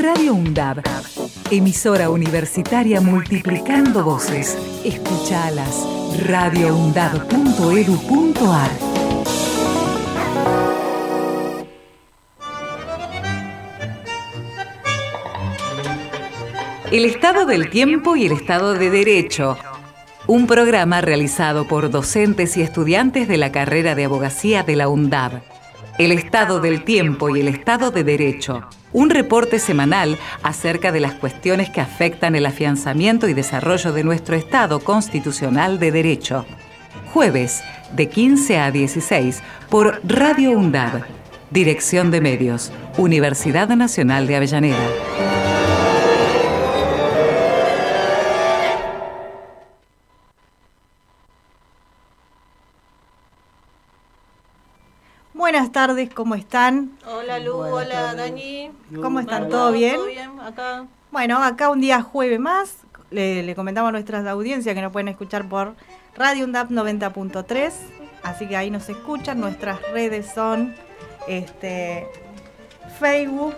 Radio UNDAB, emisora universitaria multiplicando voces. Escuchalas radioundab.edu.ar. El estado del tiempo y el estado de derecho. Un programa realizado por docentes y estudiantes de la carrera de abogacía de la UNDAB. El estado del tiempo y el estado de derecho un reporte semanal acerca de las cuestiones que afectan el afianzamiento y desarrollo de nuestro Estado constitucional de derecho. Jueves, de 15 a 16, por Radio UNDAB. Dirección de Medios, Universidad Nacional de Avellaneda. Buenas tardes, ¿cómo están? Hola Lu, hola Dani. ¿Cómo están? ¿Todo bien? Todo bien, acá. Bueno, acá un día jueves más. Le, comentamos a nuestras audiencias que nos pueden escuchar por Radio UNDAP 90.3. Así que ahí nos escuchan. Nuestras redes son este, Facebook,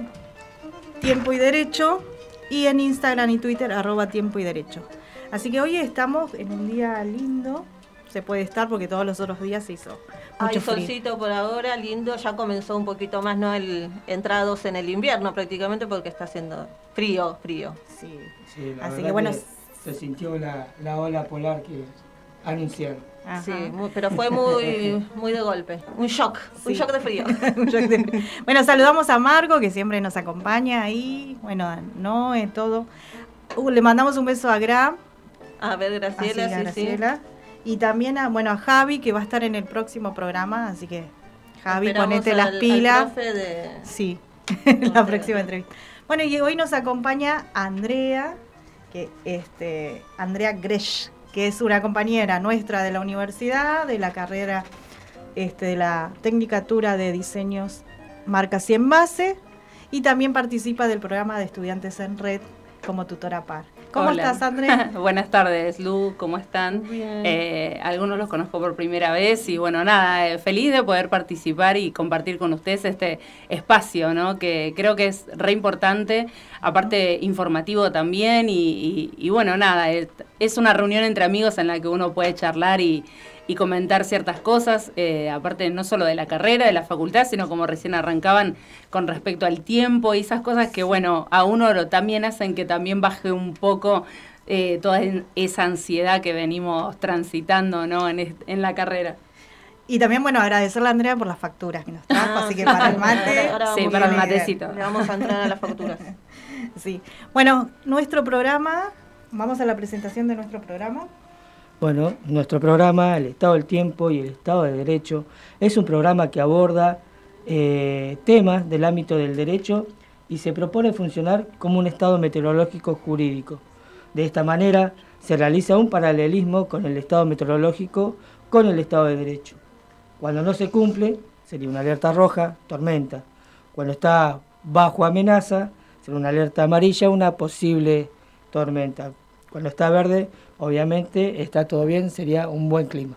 Tiempo y Derecho. Y en Instagram y Twitter, arroba Tiempo y Derecho. Así que hoy estamos en un día lindo. Se puede estar porque todos los otros días se hizo hay solcito por ahora, lindo, ya comenzó un poquito más, ¿no? El, entrados en el invierno prácticamente porque está haciendo frío, frío. Sí, sí Así que bueno. se sintió la, ola polar que anunciaron. Sí, pero fue muy, muy de golpe. Un shock, un shock de frío. bueno, saludamos a Marco, que siempre nos acompaña ahí. Bueno, no, es todo. Uh, le mandamos un beso a Gra. A ver, Graciela, sí, Graciela. Y también a, bueno, a Javi, que va a estar en el próximo programa, así que Javi, ponete las pilas. Sí, la próxima entrevista. Bueno, y hoy nos acompaña Andrea, que este, Andrea Gresh, que es una compañera nuestra de la universidad, de la carrera este, de la Tecnicatura de Diseños Marcas y Envase, y también participa del programa de Estudiantes en Red como tutora par. ¿Cómo estás, Andrea? Buenas tardes, Lu, ¿cómo están? Eh, algunos los conozco por primera vez y bueno, nada, eh, feliz de poder participar y compartir con ustedes este espacio, ¿no? Que creo que es re importante, aparte informativo también y, bueno, nada, es una reunión entre amigos en la que uno puede charlar y y comentar ciertas cosas, eh, aparte no solo de la carrera, de la facultad, sino como recién arrancaban con respecto al tiempo y esas cosas que, bueno, a uno lo, también hacen que también baje un poco eh, toda esa ansiedad que venimos transitando ¿no? en, en la carrera. Y también, bueno, agradecerle a Andrea por las facturas que nos trajo, ah, así que para el mate. sí, para el matecito. Le vamos a entrar a las facturas. sí. Bueno, nuestro programa, vamos a la presentación de nuestro programa. Bueno, nuestro programa, El Estado del Tiempo y el Estado de Derecho, es un programa que aborda eh, temas del ámbito del derecho y se propone funcionar como un estado meteorológico jurídico. De esta manera se realiza un paralelismo con el estado meteorológico con el estado de derecho. Cuando no se cumple, sería una alerta roja, tormenta. Cuando está bajo amenaza, sería una alerta amarilla, una posible tormenta. Cuando está verde, obviamente está todo bien, sería un buen clima.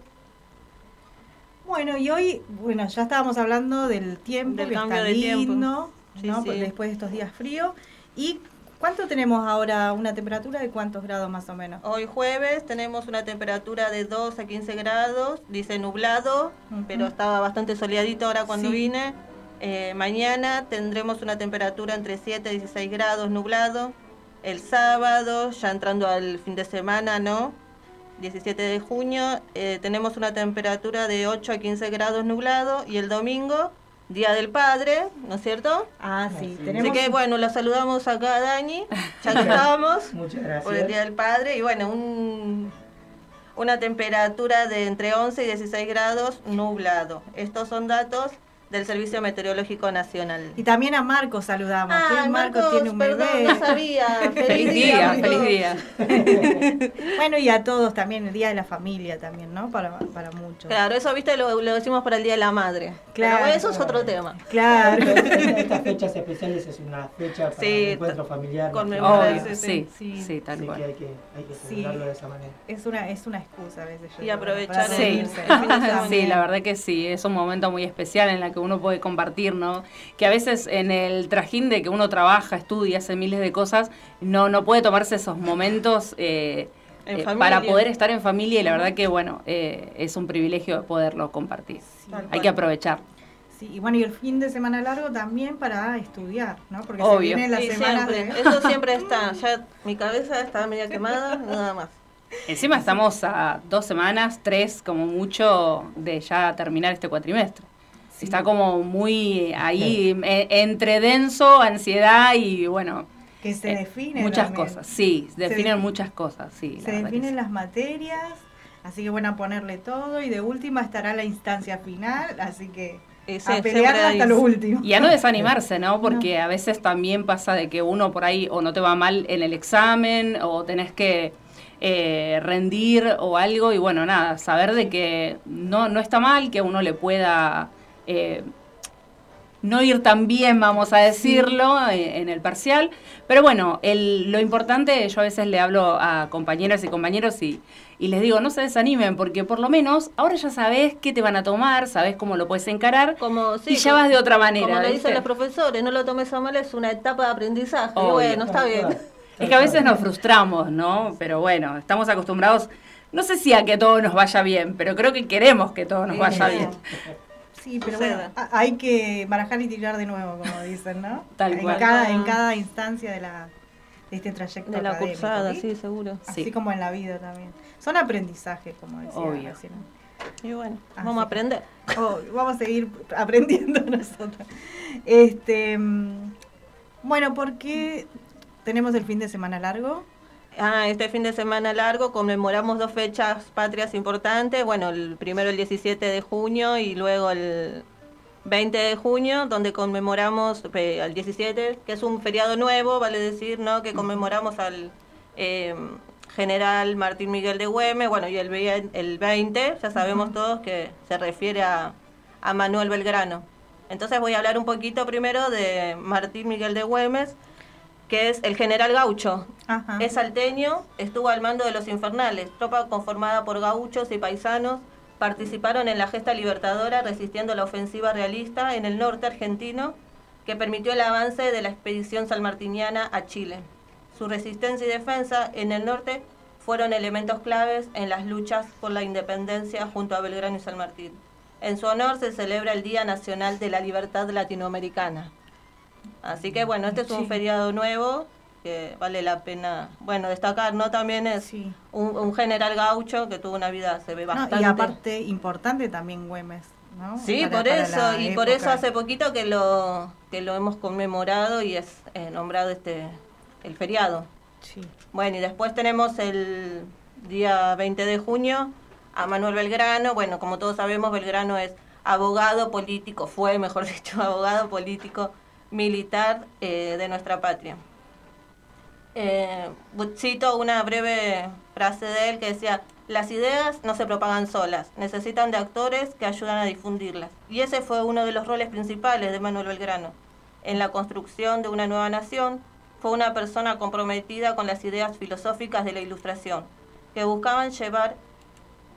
Bueno, y hoy, bueno, ya estábamos hablando del tiempo, del cambio de tiempo. ¿no? después de estos días fríos. ¿Y cuánto tenemos ahora? ¿Una temperatura de cuántos grados más o menos? Hoy jueves tenemos una temperatura de 2 a 15 grados, dice nublado, pero estaba bastante soleadito ahora cuando vine. Eh, mañana tendremos una temperatura entre 7 y 16 grados nublado el sábado, ya entrando al fin de semana, ¿no? 17 de junio, eh, tenemos una temperatura de 8 a 15 grados nublado y el domingo, Día del Padre, ¿no es cierto? Ah, sí. Así que bueno, la saludamos acá a Dani, ya que estamos. Muchas gracias. Por el Día del Padre y bueno, un, una temperatura de entre 11 y 16 grados nublado. Estos son datos del Servicio Meteorológico Nacional. Y también a Marcos saludamos. Ah, Marcos, tiene un perdón, bebé. no sabía. feliz, día, feliz día. bueno, y a todos también, el Día de la Familia también, ¿no? Para, para muchos. Claro, eso, viste, lo, lo decimos para el Día de la Madre. Claro. Pero eso es otro tema. Claro. Esta fechas especiales es una fecha para el encuentro familiar. Con sí, sí, sí, tal cual. Que hay que, hay que celebrarlo de esa manera. Es una, es una excusa a veces. y aprovechar sí. sí, la verdad que sí, es un momento muy especial en la que uno puede compartir, ¿no? Que a veces en el trajín de que uno trabaja, estudia, hace miles de cosas, no, no puede tomarse esos momentos. Eh, eh, para poder estar en familia y la verdad que bueno, eh, es un privilegio poderlo compartir. Hay que aprovechar. Sí, y bueno, y el fin de semana largo también para estudiar, ¿no? Porque se viene la semana de... Eso siempre está, ya mi cabeza está media quemada, nada más. Encima estamos a dos semanas, tres como mucho, de ya terminar este cuatrimestre. Está como muy ahí, entre denso, ansiedad y bueno, que se eh, definen. Muchas cosas, sí, definen muchas cosas, sí. Se definen las materias, así que bueno, a ponerle todo y de última estará la instancia final, así que a pelear hasta lo último. Y a no desanimarse, ¿no? Porque a veces también pasa de que uno por ahí o no te va mal en el examen o tenés que eh, rendir o algo y bueno, nada, saber de que no, no está mal, que uno le pueda... Eh, no ir tan bien, vamos a decirlo, eh, en el parcial. Pero bueno, el, lo importante, yo a veces le hablo a compañeras y compañeros y, y, les digo, no se desanimen, porque por lo menos ahora ya sabes qué te van a tomar, sabes cómo lo puedes encarar como, y ya vas de otra manera. Como le dicen los profesores, no lo tomes a mal, es una etapa de aprendizaje. Y bueno, está bien. Es que a veces nos frustramos, ¿no? Pero bueno, estamos acostumbrados, no sé si a que todo nos vaya bien, pero creo que queremos que todo nos vaya bien. Sí, pero bueno, hay que barajar y tirar de nuevo, como dicen, ¿no? Tal en cual. Cada, en cada instancia de, la, de este trayecto De la cursada, sí, seguro. Así como en la vida también. Son aprendizajes, como decía. Obvio. Y bueno, vamos a aprender. Oh, vamos a seguir aprendiendo nosotros. Este, mm, bueno, porque tenemos el fin de semana largo. Ah, este fin de semana largo conmemoramos dos fechas patrias importantes. Bueno, el primero el 17 de junio y luego el 20 de junio, donde conmemoramos eh, al 17, que es un feriado nuevo, vale decir, ¿no? Que conmemoramos al eh, general Martín Miguel de Güemes. Bueno, y el, el 20, ya sabemos todos que se refiere a, a Manuel Belgrano. Entonces voy a hablar un poquito primero de Martín Miguel de Güemes que es el general Gaucho. Es salteño, estuvo al mando de los infernales, tropa conformada por gauchos y paisanos, participaron en la gesta libertadora resistiendo la ofensiva realista en el norte argentino que permitió el avance de la expedición salmartiniana a Chile. Su resistencia y defensa en el norte fueron elementos claves en las luchas por la independencia junto a Belgrano y San Martín. En su honor se celebra el Día Nacional de la Libertad Latinoamericana. Así que bueno, este es un feriado nuevo que vale la pena, bueno, destacar, ¿no? También es un, general gaucho que tuvo una vida, se ve bastante... y aparte, importante también Güemes, ¿no? Sí, por eso, y por eso hace poquito que lo, que lo hemos conmemorado y es eh, nombrado este, el feriado. Sí. Bueno, y después tenemos el día 20 de junio a Manuel Belgrano, bueno, como todos sabemos, Belgrano es abogado político, fue, mejor dicho, abogado político militar eh, de nuestra patria. Eh, cito una breve frase de él que decía, las ideas no se propagan solas, necesitan de actores que ayudan a difundirlas. Y ese fue uno de los roles principales de Manuel Belgrano. En la construcción de una nueva nación, fue una persona comprometida con las ideas filosóficas de la Ilustración, que buscaban llevar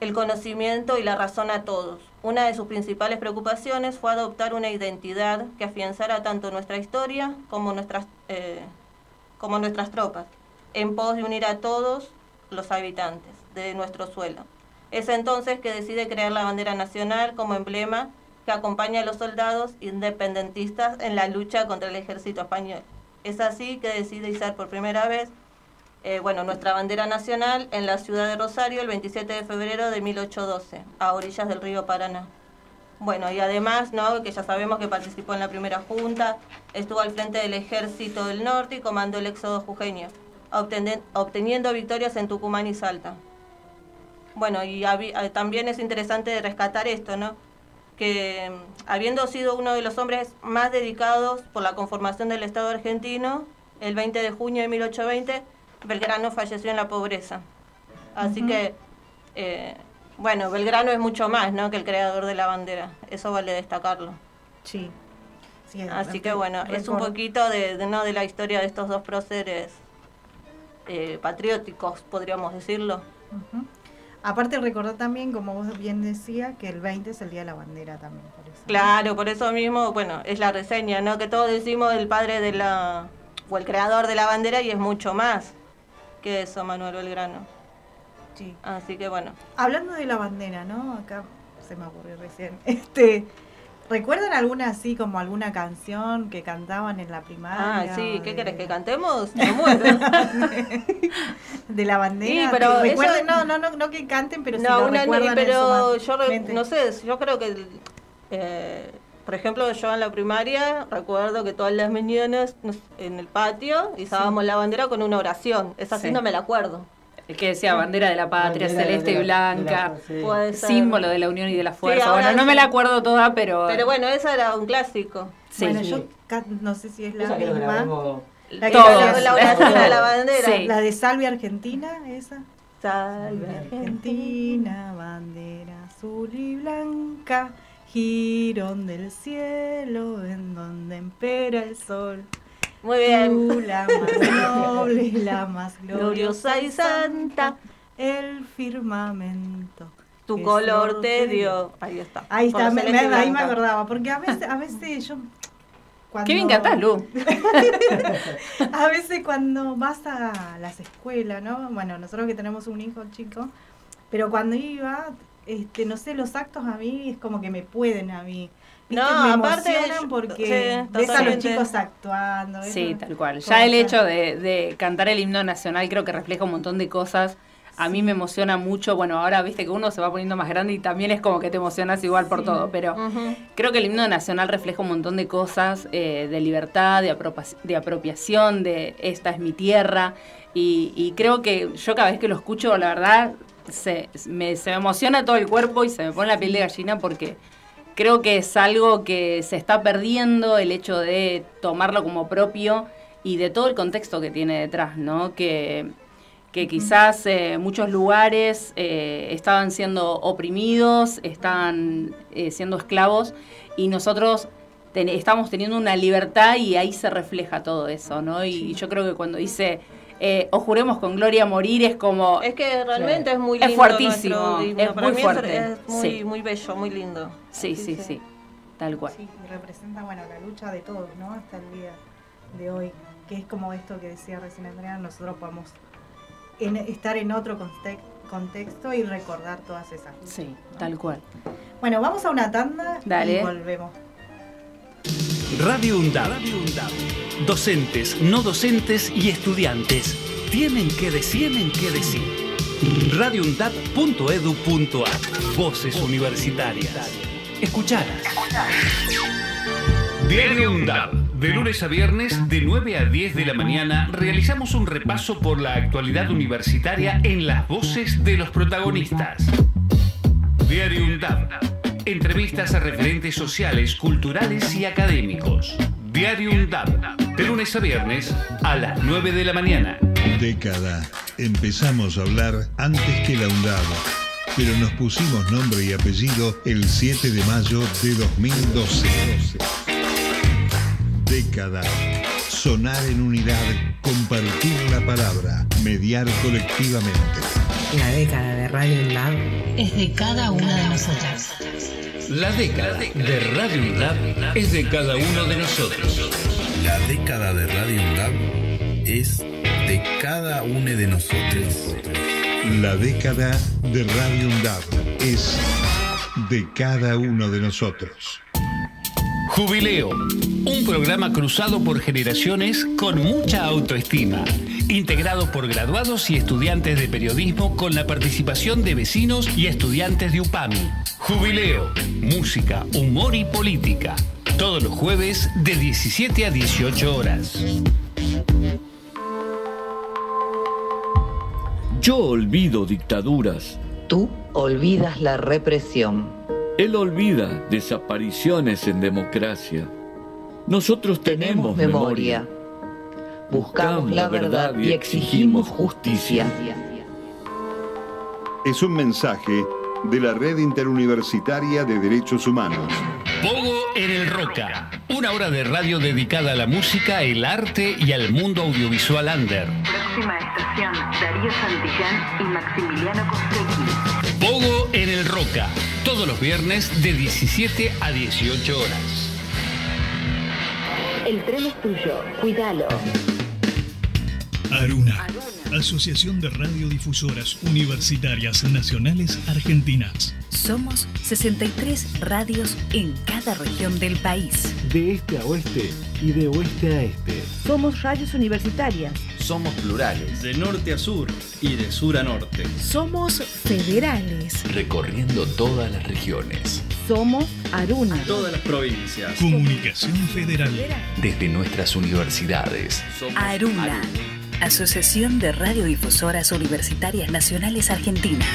el conocimiento y la razón a todos. Una de sus principales preocupaciones fue adoptar una identidad que afianzara tanto nuestra historia como nuestras, eh, como nuestras tropas, en pos de unir a todos los habitantes de nuestro suelo. Es entonces que decide crear la bandera nacional como emblema que acompaña a los soldados independentistas en la lucha contra el ejército español. Es así que decide izar por primera vez eh, bueno, nuestra bandera nacional en la ciudad de Rosario el 27 de febrero de 1812, a orillas del río Paraná. Bueno, y además, ¿no? que ya sabemos que participó en la primera junta, estuvo al frente del ejército del norte y comandó el éxodo jujeño, obteniendo victorias en Tucumán y Salta. Bueno, y eh, también es interesante rescatar esto, ¿no? que mm, habiendo sido uno de los hombres más dedicados por la conformación del Estado argentino, el 20 de junio de 1820, Belgrano falleció en la pobreza. Así que, eh, bueno, Belgrano es mucho más ¿no? que el creador de la bandera. Eso vale destacarlo. Sí. Así que bueno, es un poquito de, no de la historia de estos dos próceres eh, patrióticos, podríamos decirlo. Aparte recordar también, como vos bien decías, que el 20 es el Día de la Bandera también. Claro, por eso mismo, bueno, es la reseña, ¿no? Que todos decimos el padre de la, o el creador de la bandera y es mucho más que eso, Manuel Belgrano. Sí. Así que bueno. Hablando de la bandera, ¿no? Acá se me ocurrió recién. Este, ¿Recuerdan alguna así como alguna canción que cantaban en la primaria? Ah, sí, ¿qué querés que cantemos? de la bandera. Sí, pero recuerden, no, no, no, no que canten, pero no, una, pero yo no sé, yo creo que eh, por ejemplo, yo en la primaria recuerdo que todas las mañanas en el patio izábamos la bandera con una oración. Esa sí no me la acuerdo. El que decía bandera de la patria, celeste y blanca, símbolo de la unión y de la fuerza. bueno, no me la acuerdo toda, pero... Pero bueno, esa era un clásico. bueno, yo no sé si es la misma. La, la oración de la bandera. La de Salve Argentina, esa. Salve Argentina, bandera azul y blanca, girón del cielo en donde empera el sol. Muy bien. Tú, la más noble, la más gloriosa y santa, el firmamento. Tu color te dio. Ahí está. Ahí está, me, ahí me acordaba. Porque a veces, a veces yo. Cuando, Qué bien cantás, Lu. a veces cuando vas a las escuelas, ¿no? Bueno, nosotros que tenemos un hijo chico, pero cuando iba, este, no sé, los actos a mí es como que me pueden a mí. No, aparte porque ves a los chicos actuando. Sí, tal cual. Ya el hecho de, cantar el himno nacional creo que refleja un montón de cosas. A mí me emociona mucho. Bueno, ahora viste que uno se va poniendo más grande y también es como que te emocionas igual por todo. Pero creo que el himno nacional refleja un montón de cosas eh, de libertad, de, de apropiación, de esta es mi tierra. Y, creo que yo cada vez que lo escucho, la verdad, se me, se me emociona todo el cuerpo y se me pone la piel de gallina porque creo que es algo que se está perdiendo el hecho de tomarlo como propio y de todo el contexto que tiene detrás, ¿no? Que, que quizás eh, muchos lugares eh, estaban siendo oprimidos, estaban eh, siendo esclavos y nosotros estamos teniendo una libertad y ahí se refleja todo eso, ¿no? Y yo creo que cuando dice eh, o juremos con gloria morir es como... Es que realmente es muy lindo. Es fuertísimo, es muy fuerte. Es, muy, muy bello, muy lindo. Sí, sí, sí, tal cual. Sí, representa, bueno, la lucha de todos, ¿no? Hasta el día de hoy, que es como esto que decía recién Andrea, nosotros podemos estar en otro contexto y recordar todas esas luchas. Sí, tal cual. Bueno, vamos a una tanda y volvemos. Radio UNDAB. Docentes, no docentes y estudiantes tienen que decir, tienen que decir. radioundab.edu.ar Voces universitarias. Escuchadas. Diario UNDAB. De lunes a viernes, de 9 a 10 de la mañana, realizamos un repaso por la actualidad universitaria en las voces de los protagonistas. Diario UNDAB Entrevistas a referentes sociales, culturales y académicos. Diario UNDAP, de lunes a viernes a las 9 de la mañana. Década. Empezamos a hablar antes que la UNDAB, pero nos pusimos nombre y apellido el 7 de mayo de 2012. Década. Sonar en unidad, compartir la palabra, mediar colectivamente. La década de Radio UNDAB es de cada una de nosotras. La década de Radio UNDAB es de cada uno de nosotros. La década de Radio UNDAB es de cada uno de nosotros. La década de Radio UNDAB es de cada uno de nosotros. Jubileo, un programa cruzado por generaciones con mucha autoestima, integrado por graduados y estudiantes de periodismo con la participación de vecinos y estudiantes de UPAMI. Jubileo, música, humor y política. Todos los jueves de 17 a 18 horas. Yo olvido dictaduras. Tú olvidas la represión. Él olvida desapariciones en democracia. Nosotros tenemos, memoria. Buscamos la verdad y exigimos justicia. Es un mensaje de la Red Interuniversitaria de Derechos Humanos. Pogo en el Roca. Una hora de radio dedicada a la música, el arte y al mundo audiovisual under. Próxima estación, Darío Santillán y Maximiliano Costecchi. Pogo en el Roca. Todos los viernes de 17 a 18 horas. El tren es tuyo, cuídalo. Aruna. Asociación de Radiodifusoras Universitarias Nacionales Argentinas. Somos 63 radios en cada región del país. De este a oeste y de oeste a este. Somos radios universitarias. Somos plurales. De norte a sur y de sur a norte. Somos federales. Recorriendo todas las regiones. Somos Aruna. Todas las provincias. Comunicación Federal. Desde nuestras universidades. Somos Aruna. Aruna. Asociación de Radiodifusoras Universitarias Nacionales Argentinas.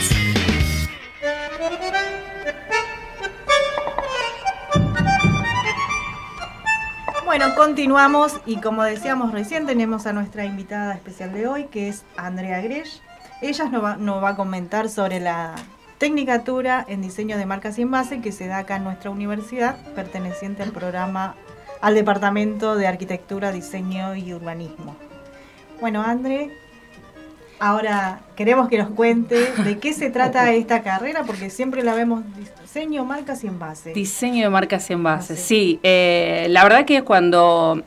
Bueno, continuamos y como decíamos recién tenemos a nuestra invitada especial de hoy que es Andrea Gresh. Ella nos va, nos va a comentar sobre la Tecnicatura en Diseño de Marcas y Envase que se da acá en nuestra universidad, perteneciente al programa, al Departamento de Arquitectura, Diseño y Urbanismo. Bueno, André, ahora queremos que nos cuente de qué se trata esta carrera, porque siempre la vemos diseño, marcas y envases. Diseño de marcas y envases, sí. Eh, la verdad que cuando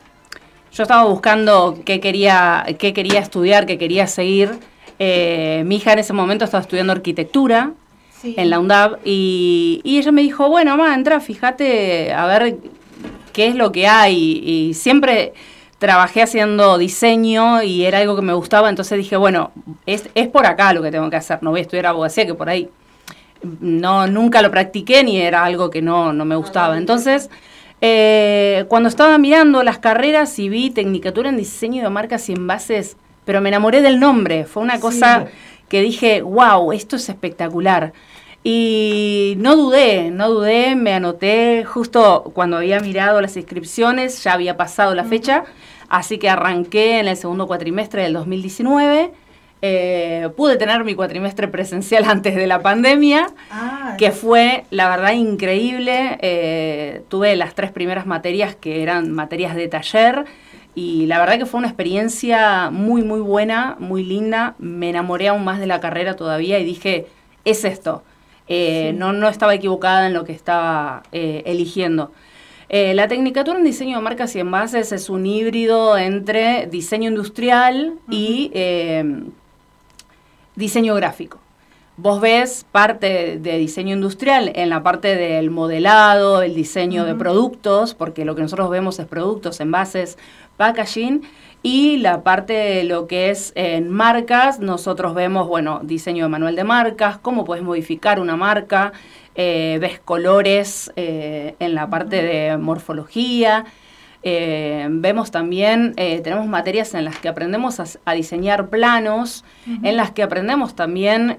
yo estaba buscando qué quería, qué quería estudiar, qué quería seguir, eh, mi hija en ese momento estaba estudiando arquitectura en la UNDAB y, y, ella me dijo, bueno, mamá, entra, fíjate a ver qué es lo que hay. Y siempre trabajé haciendo diseño y era algo que me gustaba, entonces dije, bueno, es, es por acá lo que tengo que hacer, no voy a estudiar abogacía, que por ahí no nunca lo practiqué ni era algo que no, no me gustaba. Entonces, eh, cuando estaba mirando las carreras y vi Tecnicatura en Diseño de Marcas y Envases, pero me enamoré del nombre, fue una cosa que dije, wow, esto es espectacular. Y no dudé, no dudé, me anoté justo cuando había mirado las inscripciones, ya había pasado la fecha, así que arranqué en el segundo cuatrimestre del 2019. Eh, pude tener mi cuatrimestre presencial antes de la pandemia, ah, que fue, la verdad, increíble. Eh, tuve las tres primeras materias que eran materias de taller y la verdad que fue una experiencia muy, muy buena, muy linda. Me enamoré aún más de la carrera todavía y dije, es esto. Eh, no, no estaba equivocada en lo que estaba eh, eligiendo. Eh, la Tecnicatura en Diseño de Marcas y Envases es un híbrido entre diseño industrial y diseño gráfico. Vos ves parte de diseño industrial en la parte del modelado, el diseño de productos, porque lo que nosotros vemos es productos, envases, packaging, y la parte de lo que es en marcas, nosotros vemos, bueno, diseño de manual de marcas, cómo puedes modificar una marca, eh, ves colores eh, en la parte de morfología. Eh, vemos también, tenemos materias en las que aprendemos a, diseñar planos, en las que aprendemos también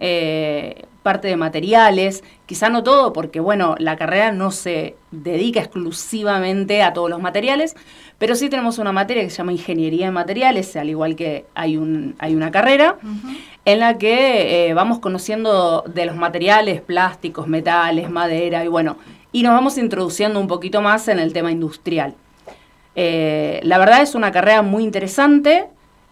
parte de materiales, quizá no todo, porque bueno, la carrera no se dedica exclusivamente a todos los materiales, pero sí tenemos una materia que se llama Ingeniería de Materiales, al igual que hay, un, hay una carrera, en la que eh, vamos conociendo de los materiales, plásticos, metales, madera, y bueno, y nos vamos introduciendo un poquito más en el tema industrial. Eh, la verdad es una carrera muy interesante.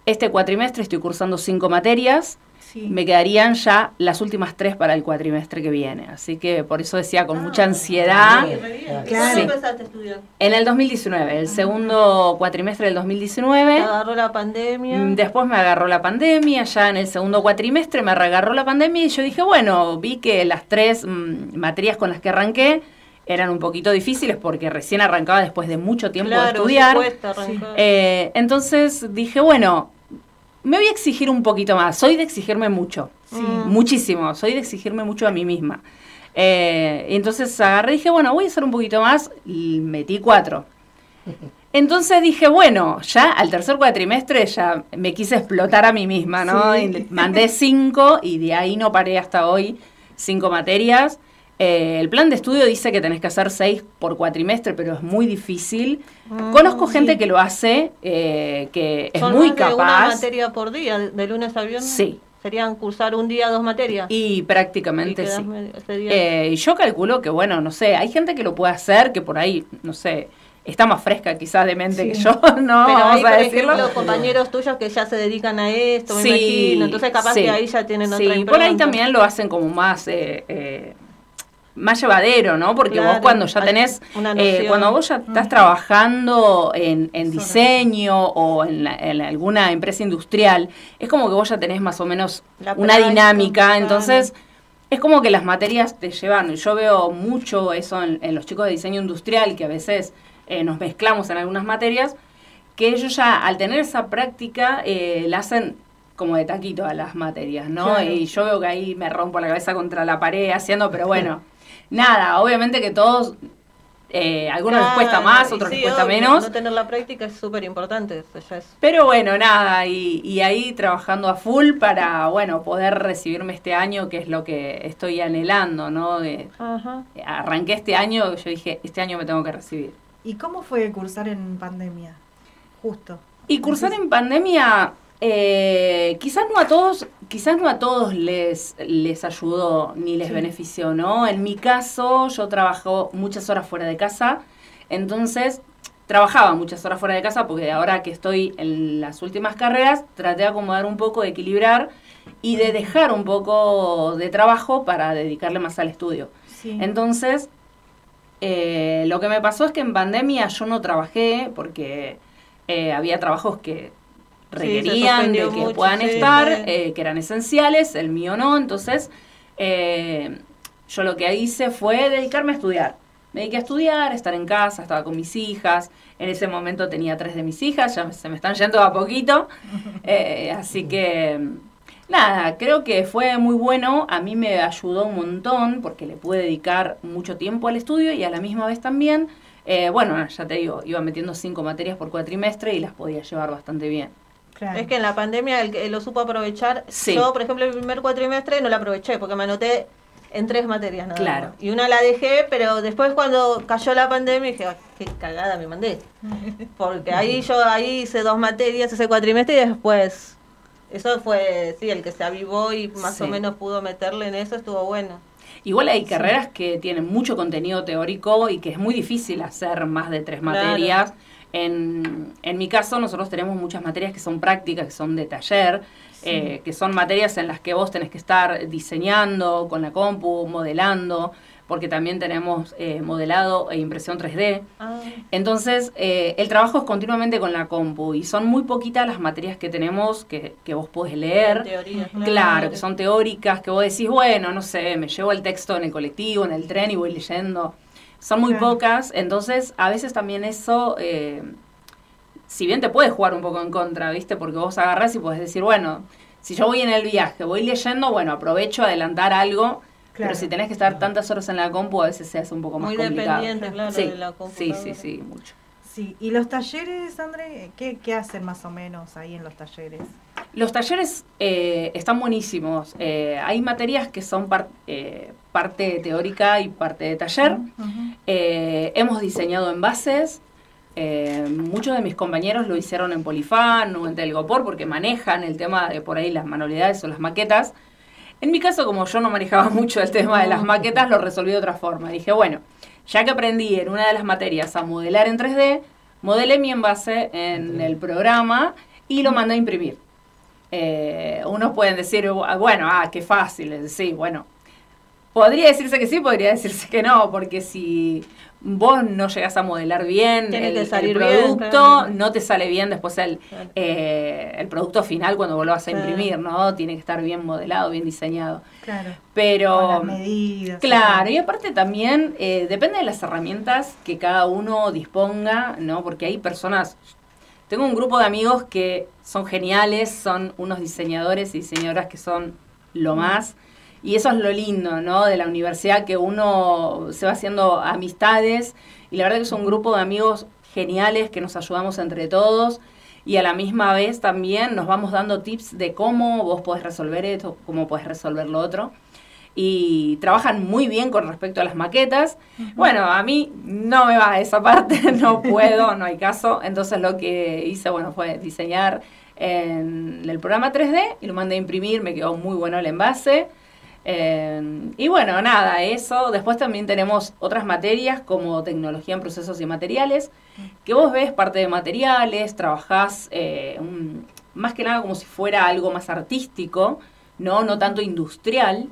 Este cuatrimestre estoy cursando cinco materias. Me quedarían ya las últimas tres para el cuatrimestre que viene. Así que por eso decía con mucha ah, ansiedad. ¿Cuándo empezaste a estudiar? En el 2019, el segundo cuatrimestre del 2019. ¿Te agarró la pandemia? Mm, después me agarró la pandemia, ya en el segundo cuatrimestre me reagarró la pandemia y yo dije, bueno, vi que las tres mm, materias con las que arranqué eran un poquito difíciles porque recién arrancaba después de mucho tiempo de estudiar. Eh, entonces dije, bueno, me voy a exigir un poquito más. Soy de exigirme mucho, muchísimo. Soy de exigirme mucho a mí misma. Eh, entonces agarré y dije, bueno, voy a hacer un poquito más y metí cuatro. Entonces dije, bueno, ya al tercer cuatrimestre ya me quise explotar a mí misma, ¿no? mandé cinco y de ahí no paré hasta hoy, cinco materias. Eh, el plan de estudio dice que tenés que hacer seis por cuatrimestre, pero es muy difícil. Ah, Conozco gente que lo hace, eh, que es muy capaz. una materia por día, de lunes a viernes? Sí, serían cursar un día dos materias. Y prácticamente sí. Eh, yo calculo que, bueno, no sé, hay gente que lo puede hacer, que por ahí, no sé, está más fresca quizás de mente que yo, ¿no? Pero hay, por ejemplo, compañeros tuyos que ya se dedican a esto, me imagino. Entonces capaz que ahí ya tienen otra Sí, por ahí también lo hacen como más... Más llevadero, ¿no? Porque vos cuando ya tenés, eh, cuando vos ya estás trabajando en, diseño o en, alguna empresa industrial, es como que vos ya tenés más o menos una dinámica, entonces es como que las materias te llevan, yo veo mucho eso en, los chicos de diseño industrial, que a veces eh, nos mezclamos en algunas materias, que ellos ya al tener esa práctica eh, la hacen como de taquito a las materias, ¿no? Y yo veo que ahí me rompo la cabeza contra la pared haciendo, pero bueno. nada, obviamente que todos, eh, algunos les cuesta más, otros les cuesta menos. No tener la práctica es súper importante. Pero bueno, nada, y, ahí trabajando a full para, bueno, poder recibirme este año, que es lo que estoy anhelando, ¿no? Arranqué este año, yo dije, este año me tengo que recibir. ¿Y cómo fue cursar en pandemia? Justo. Y cursar en pandemia eh, quizás no a todos, quizás no a todos les, les ayudó ni les benefició, ¿no? En mi caso, yo trabajo muchas horas fuera de casa, entonces trabajaba muchas horas fuera de casa porque ahora que estoy en las últimas carreras, traté de acomodar un poco, de equilibrar y de dejar un poco de trabajo para dedicarle más al estudio. Entonces, eh, lo que me pasó es que en pandemia yo no trabajé porque eh, había trabajos que requerían de que puedan estar, eh, que eran esenciales, el mío no, entonces eh, yo lo que hice fue dedicarme a estudiar. Me dediqué a estudiar, estar en casa, estaba con mis hijas, en ese momento tenía tres de mis hijas, ya se me están yendo a poquito, eh, así que nada, creo que fue muy bueno, a mí me ayudó un montón porque le pude dedicar mucho tiempo al estudio y a la misma vez también, bueno, ya te digo, iba metiendo cinco materias por cuatrimestre y las podía llevar bastante bien. Es que en la pandemia el lo supo aprovechar. Yo, por ejemplo, el primer cuatrimestre no lo aproveché porque me anoté en tres materias nada claro. Y una la dejé, pero después cuando cayó la pandemia dije, qué cagada me mandé. Porque ahí yo ahí hice dos materias ese cuatrimestre y después eso fue, sí, el que se avivó y más o menos pudo meterle en eso, estuvo bueno. Igual hay carreras que tienen mucho contenido teórico y que es muy difícil hacer más de tres materias. En, en mi caso, nosotros tenemos muchas materias que son prácticas, que son de taller, eh, que son materias en las que vos tenés que estar diseñando con la compu, modelando, porque también tenemos eh, modelado e impresión 3D. Ah. Entonces, eh, el trabajo es continuamente con la compu y son muy poquitas las materias que tenemos que, que vos podés leer. claro, que son teóricas, que vos decís, bueno, no sé, me llevo el texto en el colectivo, en el tren y voy leyendo son muy pocas, entonces a veces también eso, eh, si bien te puede jugar un poco en contra, ¿viste? Porque vos agarrás y puedes decir, bueno, si yo voy en el viaje, voy leyendo, bueno, aprovecho a adelantar algo, pero si tenés que estar tantas horas en la compu, a veces se hace un poco más complicado. Muy dependiente, claro, de la Sí, sí, sí, mucho. Sí, ¿y los talleres, André? ¿Qué, qué hacen más o menos ahí en los talleres? Los talleres eh, están buenísimos. Eh, hay materias que son eh, parte teórica y parte de taller. hemos diseñado envases. muchos de mis compañeros lo hicieron en Polifan o en Telgopor porque manejan el tema de por ahí las manualidades o las maquetas. En mi caso, como yo no manejaba mucho el tema de las maquetas, lo resolví de otra forma. Dije, bueno, ya que aprendí en una de las materias a modelar en 3D, modelé mi envase en el programa y lo mandé a imprimir. Eh, unos pueden decir, bueno, ah, qué fácil, sí, bueno, podría decirse que sí, podría decirse que no, porque si vos no llegas a modelar bien el, producto, no te sale bien después el, eh, el producto final cuando vos lo vas a imprimir, ¿no? Tiene que estar bien modelado, bien diseñado. Claro. Pero, medidas, claro, y aparte también eh, depende de las herramientas que cada uno disponga, ¿no? Porque hay personas, tengo un grupo de amigos que son geniales, son unos diseñadores y diseñadoras que son lo más. Y eso es lo lindo, ¿no? De la universidad, que uno se va haciendo amistades y la verdad que es un grupo de amigos geniales que nos ayudamos entre todos y a la misma vez también nos vamos dando tips de cómo vos podés resolver esto, cómo podés resolver lo otro. y trabajan muy bien con respecto a las maquetas. Bueno, a mí no me va esa parte, no puedo, no hay caso. Entonces lo que hice, bueno, fue diseñar en el programa 3D y lo mandé a imprimir, me quedó muy bueno el envase. Eh, y bueno, nada, eso. Después también tenemos otras materias como tecnología en procesos y materiales, que vos ves parte de materiales, trabajás eh, más que nada como si fuera algo más artístico, no, no tanto industrial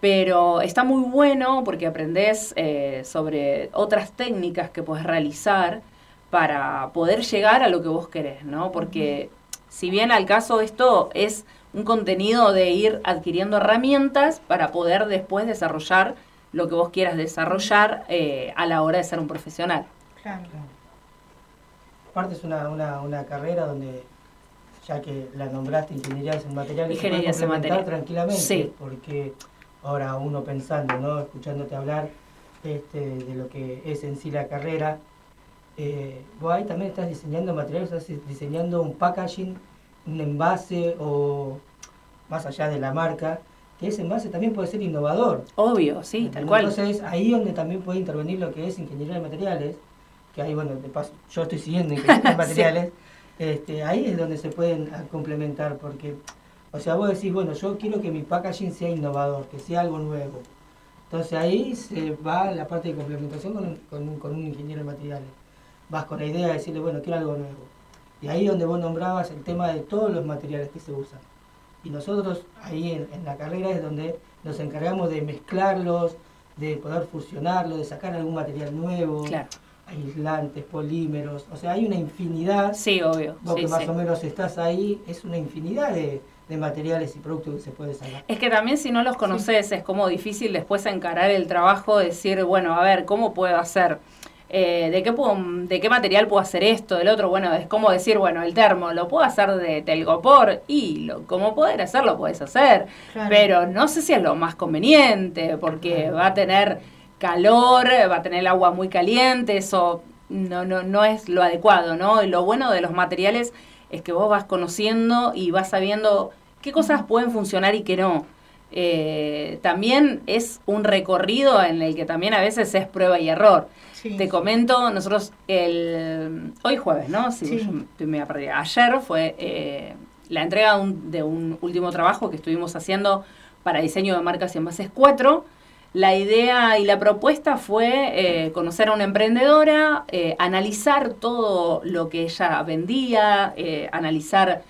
pero está muy bueno porque aprendes eh, sobre otras técnicas que puedes realizar para poder llegar a lo que vos querés, ¿no? Porque si bien al caso esto es un contenido de ir adquiriendo herramientas para poder después desarrollar lo que vos quieras desarrollar eh, a la hora de ser un profesional. Claro. Aparte es una, una, una carrera donde, ya que la nombraste ingeniería en materiales, ingeniería en materiales tranquilamente, sí. porque ahora uno pensando, ¿no? escuchándote hablar este, de lo que es en sí la carrera, eh, vos ahí también estás diseñando materiales, estás diseñando un packaging, un envase o más allá de la marca, que ese envase también puede ser innovador. Obvio, sí, tal cual. Entonces ahí donde también puede intervenir lo que es ingeniería de materiales, que ahí, bueno, de paso, yo estoy siguiendo ingeniería de materiales, este, ahí es donde se pueden complementar, porque o sea, vos decís, bueno, yo quiero que mi packaging sea innovador, que sea algo nuevo. Entonces ahí se va la parte de complementación con, un, ingeniero de materiales. Vas con la idea de decirle, bueno, quiero algo nuevo. Y ahí donde vos nombrabas el tema de todos los materiales que se usan. Y nosotros ahí en, la carrera es donde nos encargamos de mezclarlos, de poder fusionarlos, de sacar algún material nuevo. aislantes, polímeros, o sea, hay una infinidad. Sí, obvio. Vos que más o menos estás ahí, es una infinidad de, de materiales y productos que se puede sacar. Es que también si no los conoces es como difícil después encarar el trabajo, decir, bueno, a ver, ¿cómo puedo hacer? Eh, ¿de, qué puedo, ¿De qué material puedo hacer esto, del otro? Bueno, es como decir, bueno, el termo, ¿lo puedo hacer de telgopor? Y lo, como poder hacerlo, puedes hacer. Pero no sé si es lo más conveniente, porque va a tener calor, va a tener agua muy caliente, eso no, no, no es lo adecuado, ¿no? Y lo bueno de los materiales es que vos vas conociendo y vas sabiendo qué cosas pueden funcionar y qué no. Eh, también es un recorrido en el que también a veces es prueba y error. Te comento, nosotros el hoy jueves, ¿no? Sí, me perdí. Ayer fue eh, la entrega de un, de un, último trabajo que estuvimos haciendo para diseño de marcas y envases 4. La idea y la propuesta fue eh, conocer a una emprendedora, analizar todo lo que ella vendía, analizar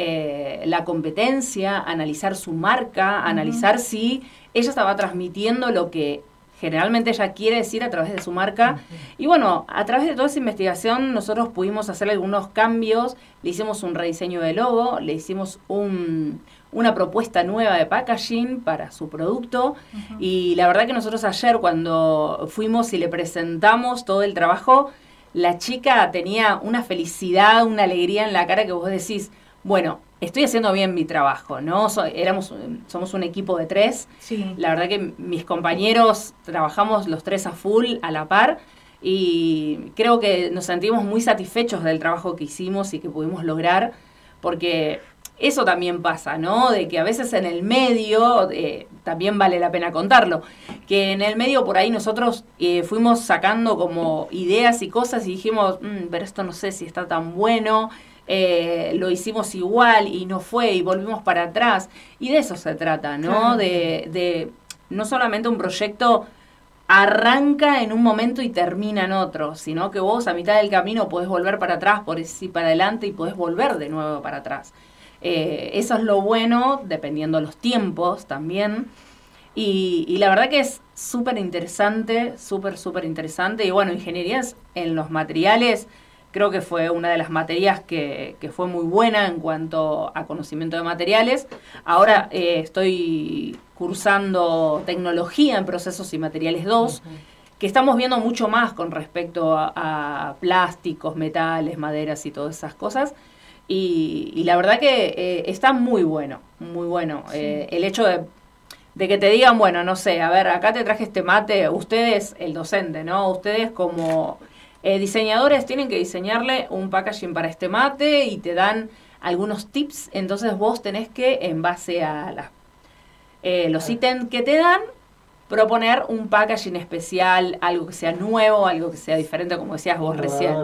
eh, la competencia, analizar su marca, analizar si ella estaba transmitiendo lo que generalmente ella quiere decir a través de su marca. Y bueno, a través de toda esa investigación nosotros pudimos hacer algunos cambios, le hicimos un rediseño de logo, le hicimos una propuesta nueva de packaging para su producto. Y la verdad que nosotros ayer cuando fuimos y le presentamos todo el trabajo, la chica tenía una felicidad, una alegría en la cara que vos decís, bueno, estoy haciendo bien mi trabajo, ¿no? éramos, somos un equipo de tres. La verdad que mis compañeros trabajamos los tres a full, a la par, y creo que nos sentimos muy satisfechos del trabajo que hicimos y que pudimos lograr, porque eso también pasa, ¿no? De que a veces en el medio, eh, también vale la pena contarlo, que en el medio por ahí nosotros eh, fuimos sacando como ideas y cosas y dijimos, mm, pero esto no sé si está tan bueno, eh, lo hicimos igual y no fue y volvimos para atrás. Y de eso se trata, ¿no? De, de no solamente un proyecto arranca en un momento y termina en otro, sino que vos a mitad del camino podés volver para atrás, por ir para adelante y podés volver de nuevo para atrás. Eh, eso es lo bueno, dependiendo los tiempos también. Y, y la verdad que es súper interesante, súper, súper interesante. Y bueno, ingenierías en los materiales Creo que fue una de las materias que, fue muy buena en cuanto a conocimiento de materiales. Ahora eh, estoy cursando tecnología en procesos y materiales 2, que estamos viendo mucho más con respecto a, plásticos, metales, maderas y todas esas cosas. Y, la verdad que eh, está muy bueno, muy bueno. Eh, el hecho de, de, que te digan, bueno, no sé, a ver, acá te traje este mate, ustedes, el docente, ¿no? Ustedes como eh, diseñadores tienen que diseñarle un packaging para este mate y te dan algunos tips, entonces vos tenés que, en base a eh, los ítems que te dan, proponer un packaging especial, algo que sea nuevo, algo que sea diferente, como decías vos recién.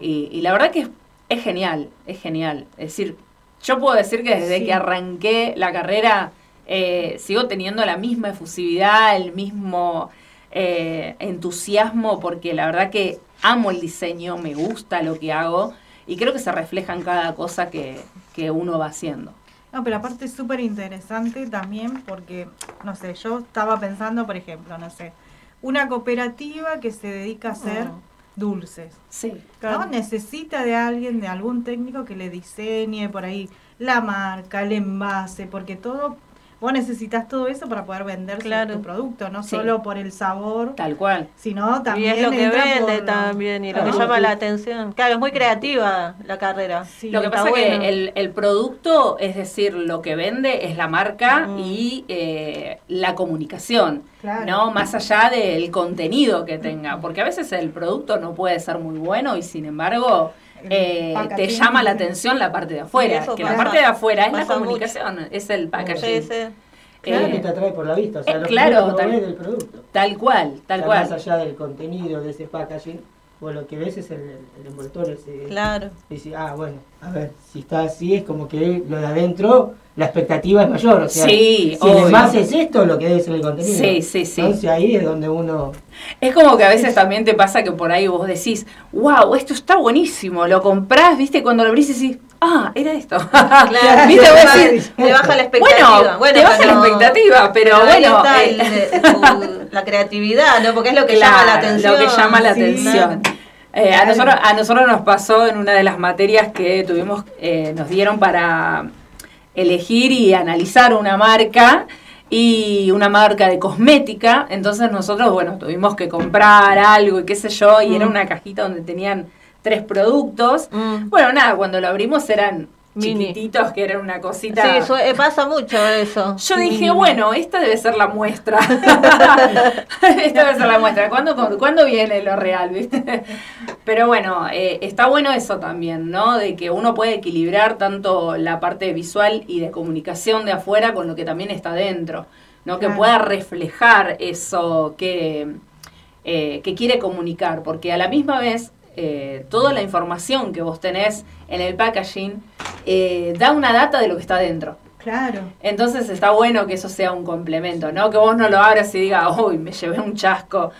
Y, la verdad que es, genial, es genial. Es decir, yo puedo decir que desde que arranqué la carrera eh, sigo teniendo la misma efusividad, el mismo eh, entusiasmo, porque la verdad que amo el diseño, me gusta lo que hago y creo que se refleja en cada cosa que, que uno va haciendo. No, pero aparte es súper interesante también porque, no sé, yo estaba pensando, por ejemplo, no sé, una cooperativa que se dedica a hacer ah. dulces. Sí. ¿no? Necesita de alguien, de algún técnico que le diseñe por ahí la marca, el envase, porque todo vos necesitas todo eso para poder vender tu producto, no solo por el sabor. Tal cual. Sino también. Y es lo que vende también y lo que llama la atención. Claro, es muy creativa la carrera. lo que pasa es que el, el, producto, es decir, lo que vende es la marca mm. y eh, la comunicación. ¿no? Más allá del contenido que tenga. Porque a veces el producto no puede ser muy bueno y sin embargo. Eh, te llama la atención la parte de afuera. Que la parte de afuera es la comunicación, es el packaging. Claro que te atrae por la vista, o sea, lo claro, tal, del producto. Tal cual, tal cual. Más allá del contenido de ese packaging, pues lo que ves es el, el envoltorio. Ese, claro. Y dices, ah, bueno, a ver, si está así, es como que lo de adentro, la expectativa es mayor. O sea, sí, si además es esto lo que debe ser el contenido. Sí, sí, sí. Entonces ahí es donde uno. Es como que a veces también te pasa que por ahí vos decís, wow, esto está buenísimo, lo comprás, viste, cuando lo abrís y decís, ah, era esto. Claro, ¿Viste? te baja la expectativa. Bueno, te baja la expectativa, pero, bueno. Eh, la creatividad, ¿no? Porque es lo que llama la atención. Lo que llama la atención. Eh, a, nosotros, a nosotros nos pasó en una de las materias que tuvimos, eh, nos dieron para elegir y analizar una marca y una marca de cosmética. Entonces nosotros, bueno, tuvimos que comprar algo y qué sé yo, y era mm. una cajita donde tenían tres productos. Mm. Bueno, nada, cuando lo abrimos eran chiquititos que eran una cosita. Sí, eh, pasa mucho eso. Yo dije, bueno, esta debe ser la muestra. esta debe ser la muestra. ¿Cuándo, viene lo real, viste? Pero bueno, eh, está bueno eso también, ¿no? De que uno puede equilibrar tanto la parte visual y de comunicación de afuera con lo que también está dentro, ¿no? Que pueda reflejar eso que, eh, que quiere comunicar, porque a la misma vez eh, toda la información que vos tenés en el packaging eh, da una data de lo que está dentro. Claro. Entonces está bueno que eso sea un complemento, ¿no? Que vos no lo abras y digas, uy, me llevé un chasco.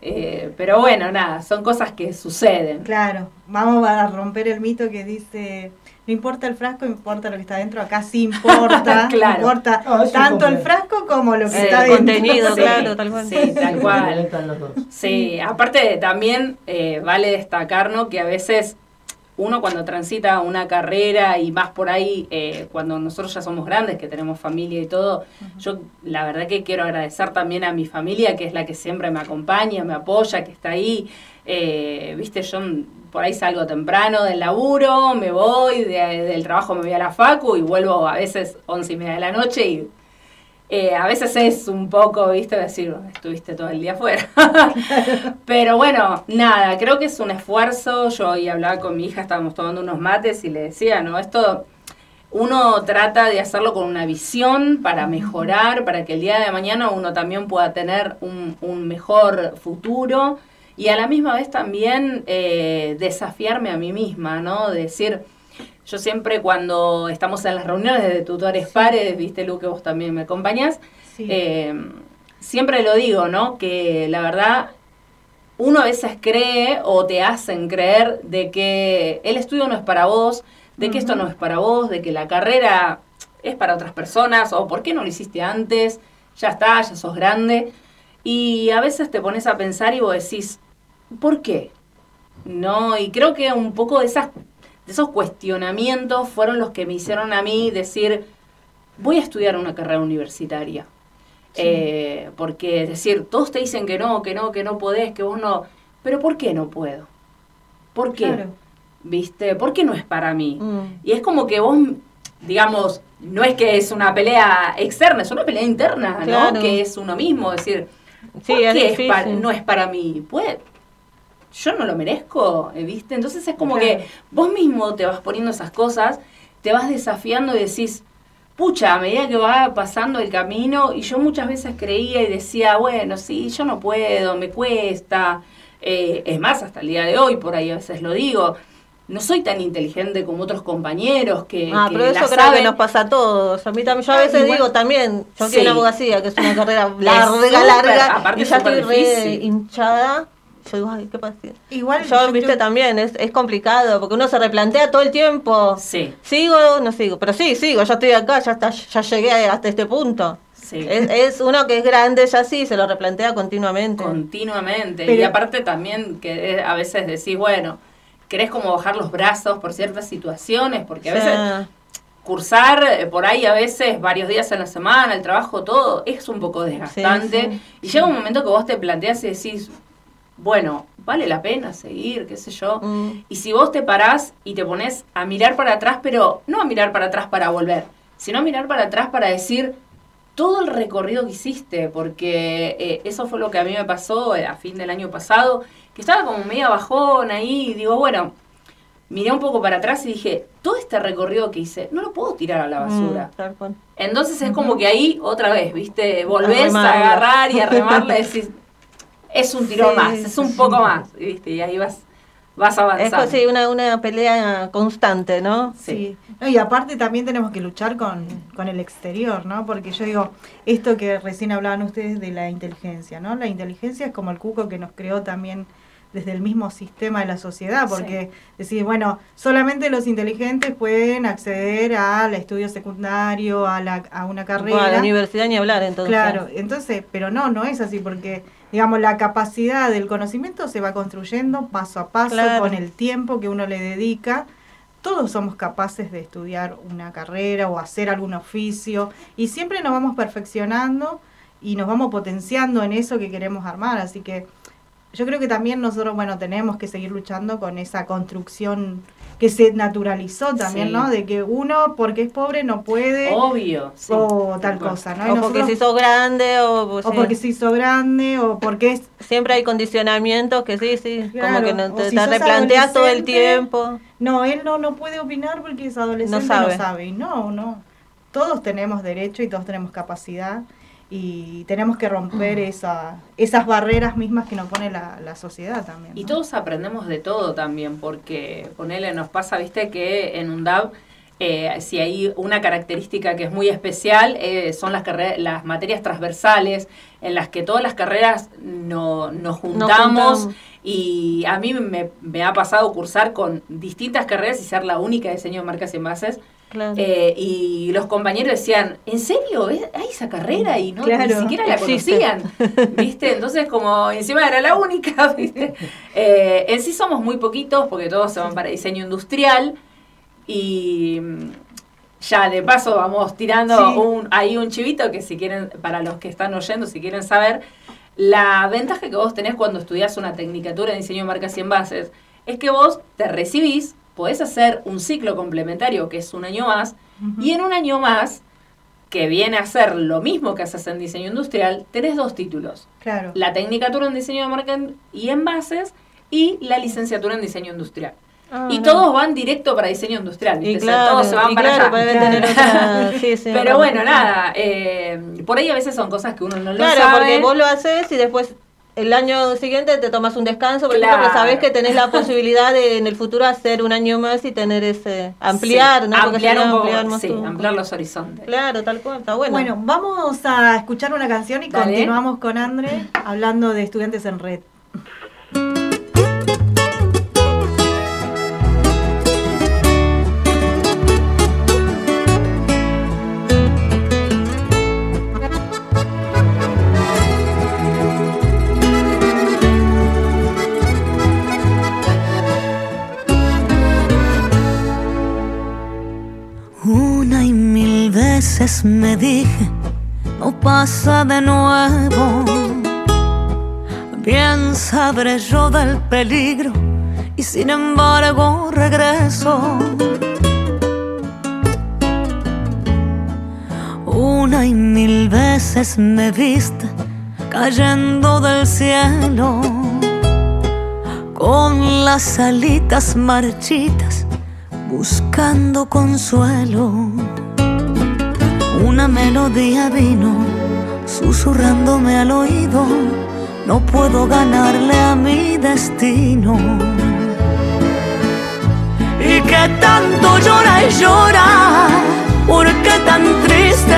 Eh, pero bueno, nada, son cosas que suceden. Claro, vamos a romper el mito que dice no importa el frasco, importa lo que está dentro. Acá sí importa, claro. importa tanto el frasco como lo que está dentro. contenido, claro, tal cual. Sí, tal cual. sí, aparte también eh, vale destacar que a veces uno cuando transita una carrera y más por ahí, eh, cuando nosotros ya somos grandes, que tenemos familia y todo, yo la verdad que quiero agradecer también a mi familia, que es la que siempre me acompaña, me apoya, que está ahí. Eh, viste, yo por ahí salgo temprano del laburo, me voy, del trabajo me voy a la facu y vuelvo a veces once y media de la noche y eh, a veces es un poco, viste, decir, estuviste todo el día afuera. Pero bueno, nada, creo que es un esfuerzo. Yo hoy hablaba con mi hija, estábamos tomando unos mates y le decía, no, esto uno trata de hacerlo con una visión para mejorar, para que el día de mañana uno también pueda tener un, un mejor futuro y a la misma vez también eh, desafiarme a mí misma, ¿no? decir, yo siempre cuando estamos en las reuniones de tutores pares, viste Lu que vos también me acompañas, eh, siempre lo digo, ¿no? Que la verdad uno a veces cree o te hacen creer de que el estudio no es para vos, de que esto no es para vos, de que la carrera es para otras personas o por qué no lo hiciste antes, ya está, ya sos grande. Y a veces te pones a pensar y vos decís, ¿Por qué? No, y creo que un poco de, esas, de esos cuestionamientos fueron los que me hicieron a mí decir, voy a estudiar una carrera universitaria. Eh, porque, es decir, todos te dicen que no, que no, que no podés, que vos no. Pero ¿por qué no puedo? ¿Por qué? ¿Viste? ¿Por qué no es para mí? Mm. Y es como que vos, digamos, no es que es una pelea externa, es una pelea interna, ¿no? Que es uno mismo, decir, sí, ¿por qué no es para mí? Pues yo no lo merezco, eh, ¿viste? Entonces es como que vos mismo te vas poniendo esas cosas, te vas desafiando y decís, pucha, a medida que va pasando el camino, y yo muchas veces creía y decía, bueno, sí, yo no puedo, me cuesta. Eh, es más, hasta el día de hoy, por ahí a veces lo digo, no soy tan inteligente como otros compañeros que. Ah, pero eso creo que nos pasa a todos. A mí también, yo a veces digo también, yo sí. quiero abogacía, que es una carrera larga, larga, y ya estoy re hinchada. Yo digo, ay, qué pasa. Igual. Yo, viste, también, es, es complicado, porque uno se replantea todo el tiempo. Sí. ¿Sigo no sigo? Pero sí, sigo, ya estoy acá, ya, está, ya llegué hasta este punto. Sí. Es, es, uno que es grande ya sí, se lo replantea continuamente. Continuamente. y aparte también que a veces decís, bueno querés como bajar los brazos por ciertas situaciones, porque a veces cursar eh, por ahí a veces varios días en la semana, el trabajo, todo, es un poco desgastante. y llega un momento que vos te planteas y decís, bueno, vale la pena seguir, qué sé yo. Mm. Y si vos te parás y te pones a mirar para atrás, pero no a mirar para atrás para volver, sino a mirar para atrás para decir todo el recorrido que hiciste, porque eh, eso fue lo que a mí me pasó a fin del año pasado que estaba como media bajón ahí, y digo, bueno, miré un poco para atrás y dije, todo este recorrido que hice, no lo puedo tirar a la mm, basura. Entonces es como que ahí, otra vez, viste, volvés a, agarrar y a remarla y decís, es un tirón más, es un poco más, viste, y ahí vas vas avanzando. Es sí, una, una pelea constante, ¿no? Sí. y aparte también tenemos que luchar con, con, el exterior, ¿no? Porque yo digo, esto que recién hablaban ustedes de la inteligencia, ¿no? La inteligencia es como el cuco que nos creó también desde el mismo sistema de la sociedad, porque decir, bueno, solamente los inteligentes pueden acceder al estudio secundario, a, la, a una carrera. a la universidad ni hablar, entonces. Claro, entonces, pero no, no es así, porque, digamos, la capacidad del conocimiento se va construyendo paso a paso con el tiempo que uno le dedica. Todos somos capaces de estudiar una carrera o hacer algún oficio y siempre nos vamos perfeccionando y nos vamos potenciando en eso que queremos armar, así que yo creo que también nosotros, bueno, tenemos que seguir luchando con esa construcción que se naturalizó también, ¿no? De que uno, porque es pobre, no puede. Obvio. O tal cosa, ¿no? o porque se hizo grande, o, o porque se hizo grande, o porque es. Siempre hay condicionamientos que sí, sí, como que no, te, replanteas todo el tiempo. No, él no, no puede opinar porque es adolescente, no sabe. no sabe. No, no. Todos tenemos derecho y todos tenemos capacidad y tenemos que romper esa, esas barreras mismas que nos pone la, la sociedad también. Y todos aprendemos de todo también, porque ponele, nos pasa, viste, que en un DAB, eh, si hay una característica que es muy especial, eh, son las, las materias transversales, en las que todas las carreras no, nos juntamos. y a mí me, me, ha pasado cursar con distintas carreras y ser la única de diseño de marcas y envases eh, y los compañeros decían, ¿en serio? ¿Hay esa carrera? Y no, ni siquiera la conocían, ¿viste? Entonces, como encima era la única, ¿viste? Eh, en sí somos muy poquitos porque todos se van para diseño industrial y mm, ya de paso vamos tirando un, ahí un chivito que si quieren, para los que están oyendo, si quieren saber, la ventaja que vos tenés cuando estudias una tecnicatura de diseño de marcas y envases es que vos te recibís podés hacer un ciclo complementario que es un año más, y en un año más, que viene a ser lo mismo que haces en diseño industrial, tenés dos títulos. Claro. La tecnicatura en diseño de marca y envases y la licenciatura en diseño industrial. Ah, y todos van directo para diseño industrial, Y claro, todos se van para allá. Pero bueno, nada, eh, por ahí a veces son cosas que uno no lo sabe. Claro, porque vos lo haces y después el año siguiente te tomas un descanso porque sabes que tenés la posibilidad de en el futuro hacer un año más y tener ese ampliar, ¿no? Ampliar, un poco, sí, ampliar los horizontes. Claro, tal cual, está bueno. Bueno, vamos a escuchar una canción y continuamos con André hablando de estudiantes en red. Me dije, no pasa de nuevo. Bien sabré yo del peligro y sin embargo regreso. Una y mil veces me viste cayendo del cielo con las alitas marchitas buscando consuelo Una melodía vino susurrándome al oído, no puedo ganarle a mi destino. Y que tanto llora y llora, ¿por qué tan triste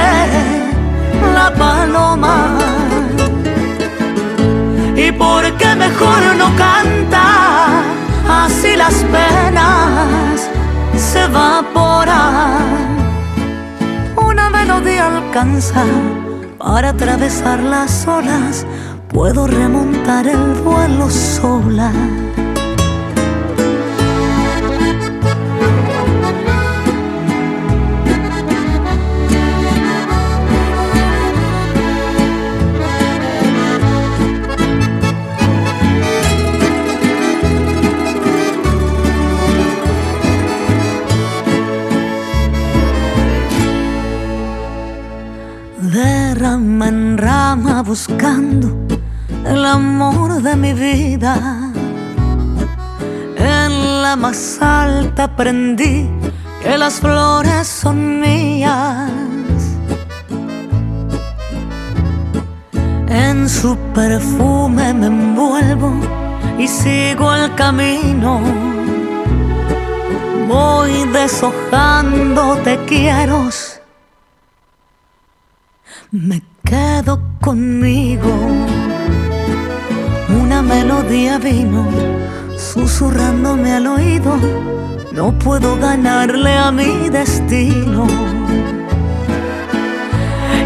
la paloma? ¿Y por qué mejor no canta? Así las penas se evaporan melodía alcanza para atravesar las olas, puedo remontar el vuelo sola. Buscando el amor de mi vida. En la más alta aprendí que las flores son mías. En su perfume me envuelvo y sigo el camino. Voy deshojando te quiero me quedo conmigo. Una melodía vino susurrándome al oído. No puedo ganarle a mi destino.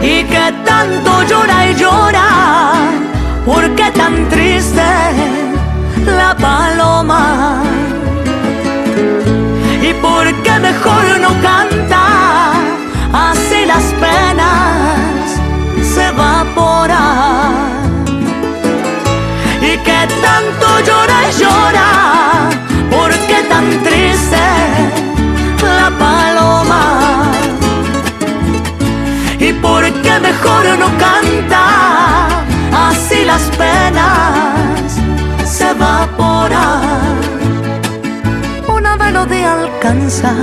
Y que tanto llora y llora, ¿por qué tan triste la paloma? ¿Y por qué mejor no canta se evapora y que tanto llora y llora, ¿por qué tan triste la paloma? Y por qué mejor no canta, así las penas se evaporan. Una melodía alcanza